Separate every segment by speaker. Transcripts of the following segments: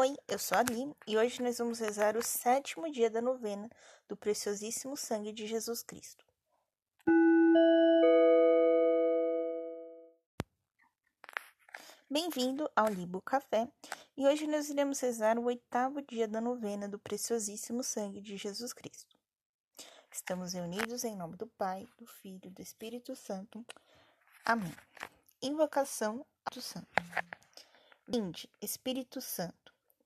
Speaker 1: Oi, eu sou a Ali e hoje nós vamos rezar o sétimo dia da novena do preciosíssimo sangue de Jesus Cristo. Bem-vindo ao Libo Café e hoje nós iremos rezar o oitavo dia da novena do preciosíssimo sangue de Jesus Cristo. Estamos reunidos em nome do Pai, do Filho e do Espírito Santo. Amém. Invocação do Santo. Vinde, Espírito Santo,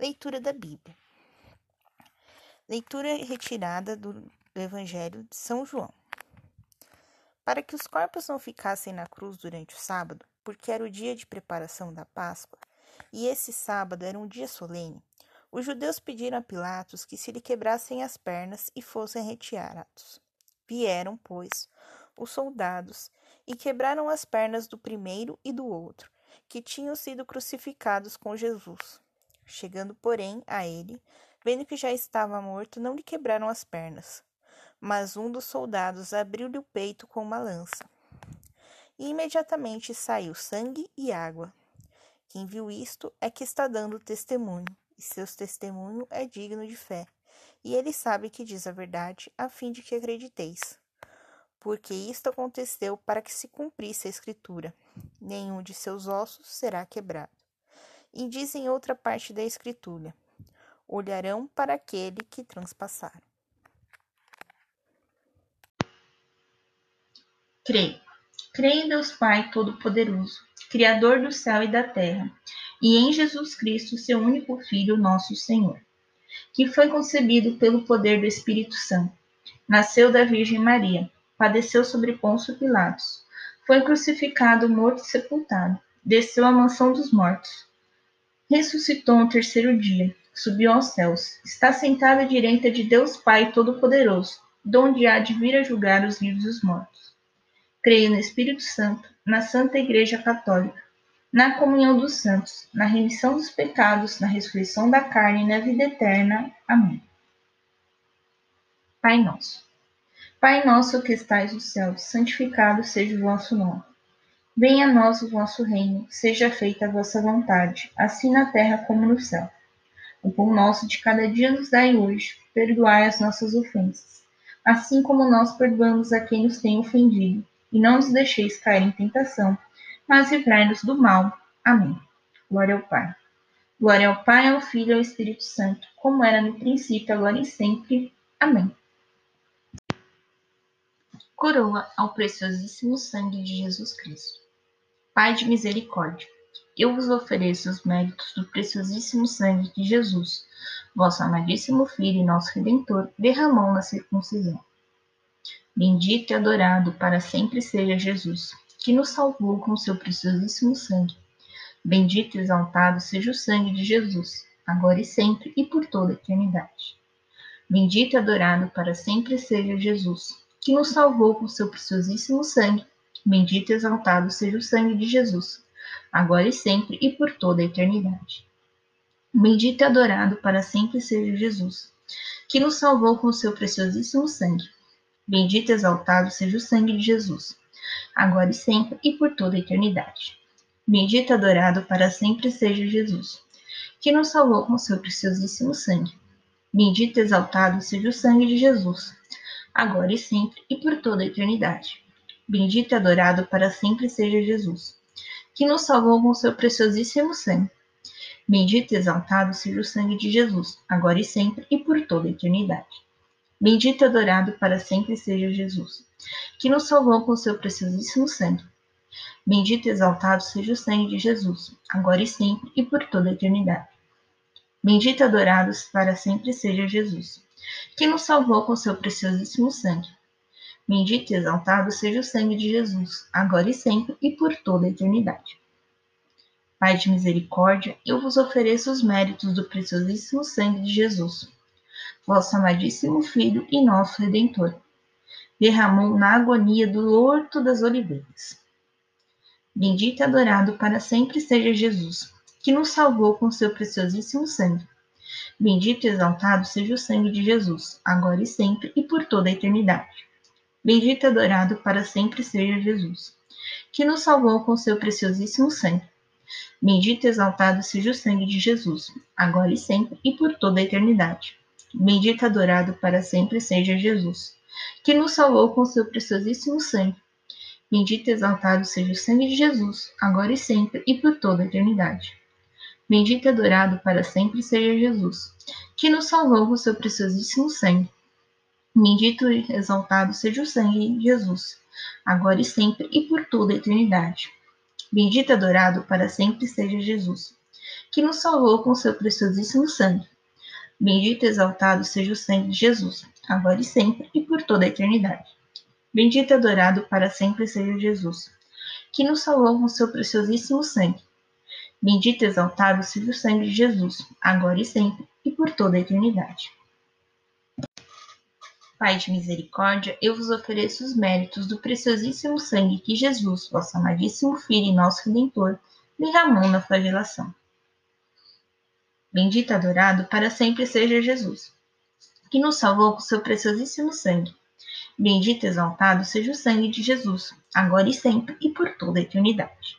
Speaker 1: Leitura da Bíblia. Leitura retirada do, do Evangelho de São João. Para que os corpos não ficassem na cruz durante o sábado, porque era o dia de preparação da Páscoa, e esse sábado era um dia solene, os judeus pediram a Pilatos que se lhe quebrassem as pernas e fossem retirados. Vieram, pois, os soldados e quebraram as pernas do primeiro e do outro, que tinham sido crucificados com Jesus. Chegando, porém, a ele, vendo que já estava morto, não lhe quebraram as pernas. Mas um dos soldados abriu-lhe o peito com uma lança. E imediatamente saiu sangue e água. Quem viu isto é que está dando testemunho, e seu testemunho é digno de fé. E ele sabe que diz a verdade, a fim de que acrediteis porque isto aconteceu para que se cumprisse a Escritura: nenhum de seus ossos será quebrado. E diz em outra parte da Escritura: olharão para aquele que transpassaram.
Speaker 2: Creio. Creio em Deus Pai Todo-Poderoso, Criador do céu e da terra, e em Jesus Cristo, seu único Filho, nosso Senhor, que foi concebido pelo poder do Espírito Santo. Nasceu da Virgem Maria padeceu sobre Pôncio Pilatos, foi crucificado, morto e sepultado, desceu à mansão dos mortos, ressuscitou no terceiro dia, subiu aos céus, está sentado à direita de Deus Pai Todo-Poderoso, donde há de vir a julgar os vivos e os mortos. Creio no Espírito Santo, na Santa Igreja Católica, na comunhão dos santos, na remissão dos pecados, na ressurreição da carne e na vida eterna. Amém. Pai nosso Pai nosso que estais no céu, santificado seja o vosso nome. Venha a nós o vosso reino, seja feita a vossa vontade, assim na terra como no céu. O pão nosso de cada dia nos dai hoje, perdoai as nossas ofensas, assim como nós perdoamos a quem nos tem ofendido, e não nos deixeis cair em tentação, mas livrai-nos do mal. Amém. Glória ao Pai. Glória ao Pai, ao Filho e ao Espírito Santo, como era no princípio, agora e sempre. Amém coroa ao preciosíssimo sangue de Jesus Cristo. Pai de misericórdia, eu vos ofereço os méritos do preciosíssimo sangue de Jesus, vosso amadíssimo Filho e nosso Redentor, derramou na circuncisão. Bendito e adorado para sempre seja Jesus, que nos salvou com seu preciosíssimo sangue. Bendito e exaltado seja o sangue de Jesus, agora e sempre e por toda a eternidade. Bendito e adorado para sempre seja Jesus, que nos salvou com seu preciosíssimo sangue. Bendito e exaltado seja o sangue de Jesus, agora e sempre e por toda a eternidade. Bendito e adorado para sempre seja Jesus, que nos salvou com seu preciosíssimo sangue. Bendito e exaltado seja o sangue de Jesus, agora e sempre e por toda a eternidade. Bendito e adorado para sempre seja Jesus, que nos salvou com seu preciosíssimo sangue. Bendito e exaltado seja o sangue de Jesus, agora e sempre e por toda a eternidade. Bendito e adorado para sempre seja Jesus, que nos salvou com seu preciosíssimo sangue. Bendito e exaltado seja o sangue de Jesus, agora e sempre e por toda a eternidade. Bendito e adorado para sempre seja Jesus, que nos salvou com seu preciosíssimo sangue. Bendito e exaltado seja o sangue de Jesus, agora e sempre e por toda a eternidade. Bendito e adorado para sempre seja Jesus, que nos salvou com seu preciosíssimo sangue. Bendito e exaltado seja o sangue de Jesus, agora e sempre e por toda a eternidade. Pai de misericórdia, eu vos ofereço os méritos do preciosíssimo sangue de Jesus, vosso amadíssimo Filho e nosso Redentor. Derramou na agonia do horto das oliveiras. Bendito e adorado para sempre seja Jesus, que nos salvou com seu preciosíssimo sangue. Bendito e exaltado seja o sangue de Jesus, agora e sempre e por toda a eternidade. Bendito e adorado para sempre seja Jesus, que nos salvou com seu preciosíssimo sangue. Bendito e exaltado seja o sangue de Jesus, agora e sempre e por toda a eternidade. Bendito e adorado para sempre seja Jesus, que nos salvou com seu preciosíssimo sangue. Bendito e exaltado seja o sangue de Jesus, agora e sempre e por toda a eternidade. Bendito e adorado para sempre seja Jesus, que nos salvou com seu preciosíssimo sangue. Bendito e exaltado seja o sangue de Jesus, agora e sempre e por toda a eternidade. Bendito e adorado para sempre seja Jesus, que nos salvou com seu preciosíssimo sangue. Bendito e exaltado seja o sangue de Jesus, agora e sempre e por toda a eternidade. Bendito e adorado para sempre seja Jesus, que nos salvou com seu preciosíssimo sangue. Bendito e exaltado seja o sangue de Jesus, agora e sempre e por toda a eternidade. Pai de misericórdia, eu vos ofereço os méritos do preciosíssimo sangue que Jesus, vosso amadíssimo Filho e nosso Redentor, derramou na flagelação. Bendito e adorado para sempre seja Jesus, que nos salvou com seu preciosíssimo sangue. Bendito e exaltado seja o sangue de Jesus, agora e sempre e por toda a eternidade.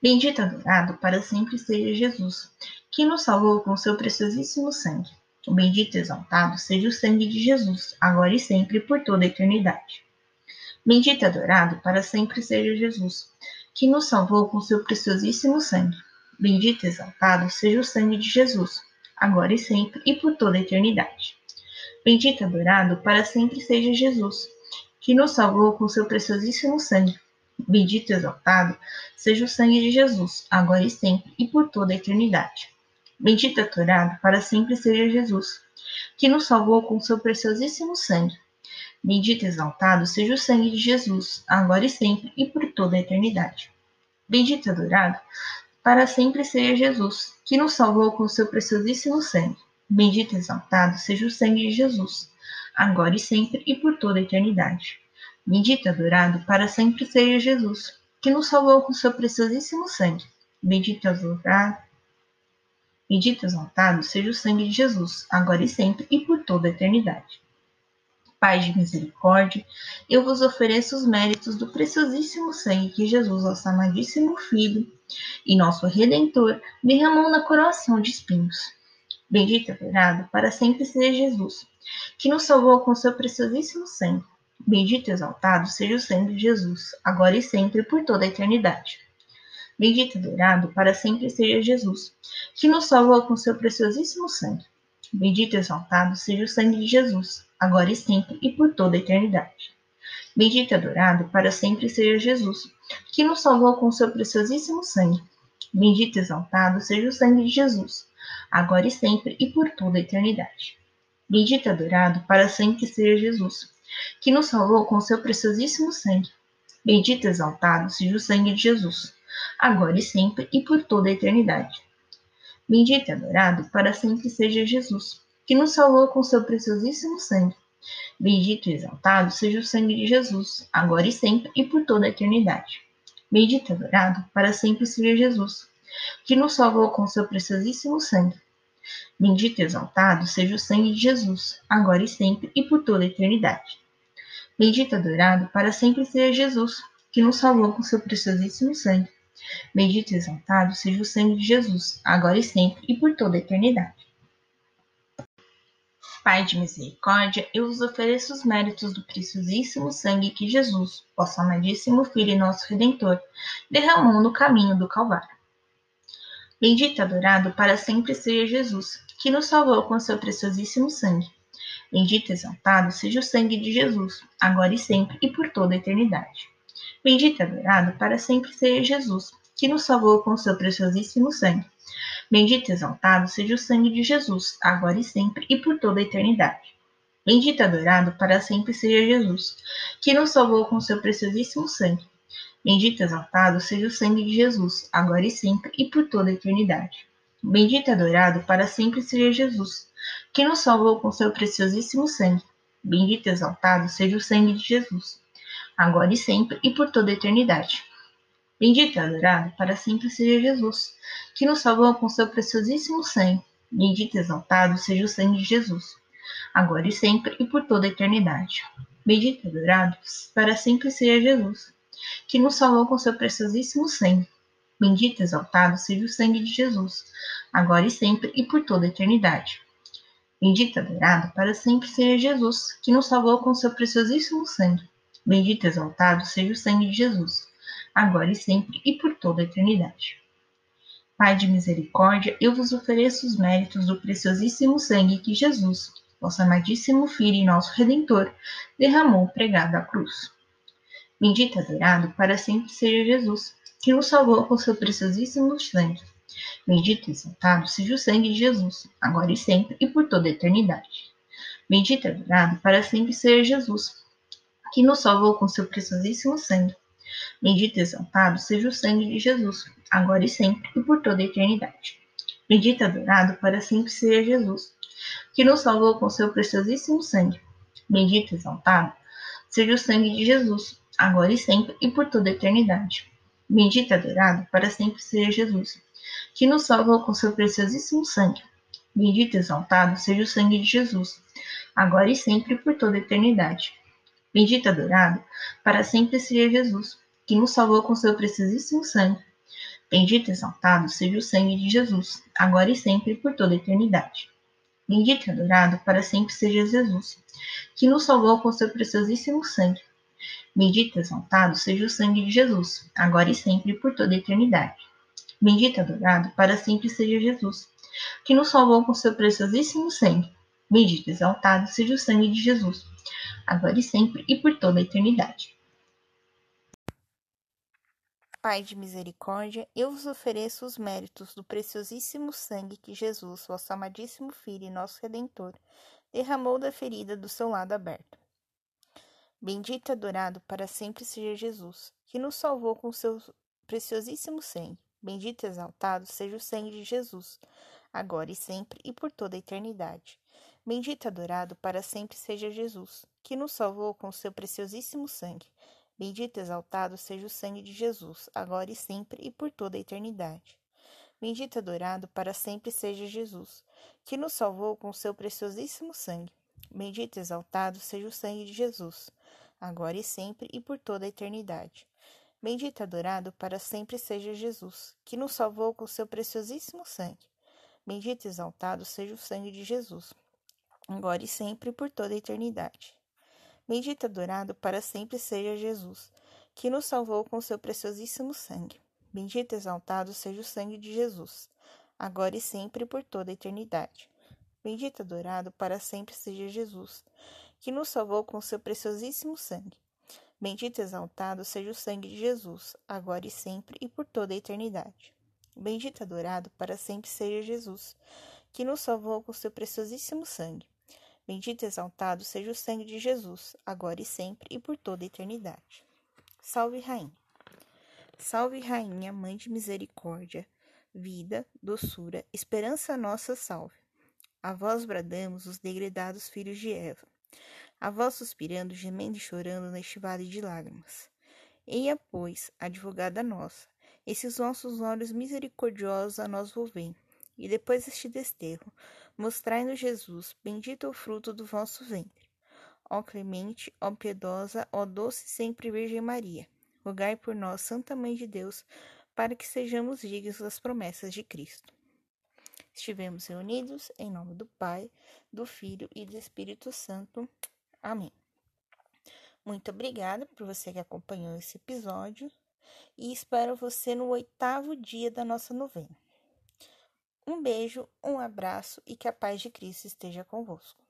Speaker 2: Bendito e adorado para sempre seja Jesus, que nos salvou com seu preciosíssimo sangue. Bendito e exaltado seja o sangue de Jesus, agora e sempre por toda a eternidade. Bendito e adorado para sempre seja Jesus, que nos salvou com seu preciosíssimo sangue. Bendito e exaltado seja o sangue de Jesus, agora e sempre e por toda a eternidade. Bendito e adorado para sempre seja Jesus, que nos salvou com seu preciosíssimo sangue. Bendito e exaltado seja o sangue de Jesus, agora e sempre e por toda a eternidade. Bendito e adorado para sempre seja Jesus, que nos salvou com seu preciosíssimo sangue. Bendito e exaltado seja o sangue de Jesus, agora e sempre e por toda a eternidade. Bendito e adorado para sempre seja Jesus, que nos salvou com seu preciosíssimo sangue. Bendito e exaltado seja o sangue de Jesus, agora e sempre e por toda a eternidade. Bendito e adorado para sempre seja Jesus, que nos salvou com seu preciosíssimo sangue. Bendito e adorado Bendito e exaltado seja o sangue de Jesus, agora e sempre e por toda a eternidade. Pai de misericórdia, eu vos ofereço os méritos do preciosíssimo sangue que Jesus, nosso amadíssimo Filho e nosso Redentor, derramou na coroação de espinhos. Bendito e adorado para sempre seja Jesus, que nos salvou com seu preciosíssimo sangue. Bendito e exaltado seja o sangue de Jesus, agora e sempre e por toda a eternidade. Bendito e adorado para sempre seja Jesus, que nos salvou com seu preciosíssimo sangue. Bendito e exaltado seja o sangue de Jesus, agora e sempre e por toda a eternidade. Bendito e adorado para sempre seja Jesus, que nos salvou com seu preciosíssimo sangue. Bendito e exaltado seja o sangue de Jesus, agora e sempre e por toda a eternidade. Bendito e adorado para sempre seja Jesus, que nos salvou com seu preciosíssimo sangue. Bendito e exaltado seja o sangue de Jesus, agora e sempre e por toda a eternidade. Bendito e adorado para sempre seja Jesus, que nos salvou com seu preciosíssimo sangue. Bendito e exaltado seja o sangue de Jesus, agora e sempre e por toda a eternidade. Bendito e adorado para sempre seja Jesus, que nos salvou com seu preciosíssimo sangue. Bendito e exaltado seja o sangue de Jesus, agora e sempre e por toda a eternidade. Bendito e adorado para sempre seja Jesus, que nos salvou com seu preciosíssimo sangue. Bendito e exaltado seja o sangue de Jesus, agora e sempre e por toda a eternidade. Pai de misericórdia, eu vos ofereço os méritos do preciosíssimo sangue que Jesus, vosso amadíssimo Filho e nosso Redentor, derramou no caminho do Calvário. Bendito e adorado para sempre seja Jesus, que nos salvou com seu preciosíssimo sangue. Bendito e exaltado seja o sangue de Jesus, agora e sempre e por toda a eternidade. Bendito e adorado para sempre seja Jesus, que nos salvou com seu preciosíssimo sangue. Bendito e exaltado seja o sangue de Jesus, agora e sempre e por toda a eternidade. Bendito e adorado para sempre seja Jesus, que nos salvou com seu preciosíssimo sangue. Bendito e exaltado seja o sangue de Jesus, agora e sempre e por toda a eternidade. Bendito e adorado para sempre seja Jesus, que nos salvou com seu preciosíssimo sangue. Bendito e exaltado seja o sangue de Jesus, agora e sempre e por toda a eternidade. Bendito e adorado para sempre seja Jesus, que nos salvou com seu preciosíssimo sangue. Bendito e exaltado seja o sangue de Jesus, agora e sempre e por toda a eternidade. Bendito e adorado para sempre seja Jesus, que nos salvou com seu preciosíssimo sangue. Bendito e exaltado seja o sangue de Jesus, agora e sempre e por toda a eternidade. Bendito e adorado para sempre seja Jesus, que nos salvou com seu preciosíssimo sangue. Bendito e exaltado seja o sangue de Jesus, agora e sempre e por toda a eternidade. Pai de misericórdia, eu vos ofereço os méritos do preciosíssimo sangue que Jesus, vosso amadíssimo Filho e nosso Redentor, derramou pregado à cruz. Bendito e adorado para sempre seja Jesus, que nos salvou com seu preciosíssimo sangue. Bendito e exaltado seja o sangue de Jesus, agora e sempre e por toda a eternidade. Bendito e adorado para sempre seja Jesus, que nos salvou com seu preciosíssimo sangue. Bendito e exaltado seja o sangue de Jesus, agora e sempre e por toda a eternidade. Bendito e adorado para sempre seja Jesus, que nos salvou com seu preciosíssimo sangue. Bendito e exaltado seja o sangue de Jesus, agora e sempre e por toda a eternidade. Bendito e adorado para sempre seja Jesus, que nos salvou com seu preciosíssimo sangue. Bendito e exaltado seja o sangue de Jesus, agora e sempre e por toda a eternidade. Bendito e adorado para sempre seja Jesus, que nos salvou com seu preciosíssimo sangue. Bendito e exaltado seja o sangue de Jesus, agora e sempre por toda a eternidade. Bendito e adorado para sempre seja Jesus, que nos salvou com seu preciosíssimo sangue. Bendito e exaltado seja o sangue de Jesus, agora e sempre por toda a eternidade. Bendito e adorado para sempre seja Jesus, que nos salvou com seu preciosíssimo sangue. Bendito e exaltado seja o sangue de Jesus, agora e sempre e por toda a eternidade.
Speaker 1: Pai de misericórdia, eu vos ofereço os méritos do preciosíssimo sangue que Jesus, vosso amadíssimo Filho e nosso Redentor, derramou da ferida do seu lado aberto. Bendito e adorado para sempre seja Jesus, que nos salvou com seu preciosíssimo sangue. Bendito e exaltado seja o sangue de Jesus, agora e sempre e por toda a eternidade. Bendito e adorado para sempre seja Jesus, que nos salvou com seu preciosíssimo sangue. Bendito e exaltado seja o sangue de Jesus, agora e sempre e por toda a eternidade. Bendito e adorado para sempre seja Jesus, que nos salvou com seu preciosíssimo sangue. Bendito e exaltado seja o sangue de Jesus, agora e sempre e por toda a eternidade. Bendito e adorado para sempre seja Jesus, que nos salvou com seu preciosíssimo sangue. Bendito e exaltado seja o sangue de Jesus, agora e sempre por toda a eternidade. Bendito adorado para sempre seja Jesus, que nos salvou com seu preciosíssimo sangue. Bendito exaltado seja o sangue de Jesus, agora e sempre por toda a eternidade. Bendito adorado para sempre seja Jesus, que nos salvou com seu preciosíssimo sangue. Bendito exaltado seja o sangue de Jesus, agora e sempre e por toda a eternidade. Bendito adorado para sempre seja Jesus, que nos salvou com seu preciosíssimo sangue. Bendito e exaltado seja o sangue de Jesus, agora e sempre e por toda a eternidade. Salve, Rainha. Salve, Rainha, Mãe de Misericórdia, vida, doçura, esperança nossa, salve. A vós bradamos os degredados filhos de Eva a vós suspirando, gemendo e chorando neste vale de lágrimas. Eia, pois, advogada nossa, esses vossos olhos misericordiosos a nós volvem, e depois deste desterro, mostrai-nos Jesus, bendito o fruto do vosso ventre. Ó clemente, ó piedosa, ó doce sempre Virgem Maria, rogai por nós, Santa Mãe de Deus, para que sejamos dignos das promessas de Cristo. Estivemos reunidos em nome do Pai, do Filho e do Espírito Santo. Amém. Muito obrigada por você que acompanhou esse episódio e espero você no oitavo dia da nossa novena. Um beijo, um abraço e que a paz de Cristo esteja convosco.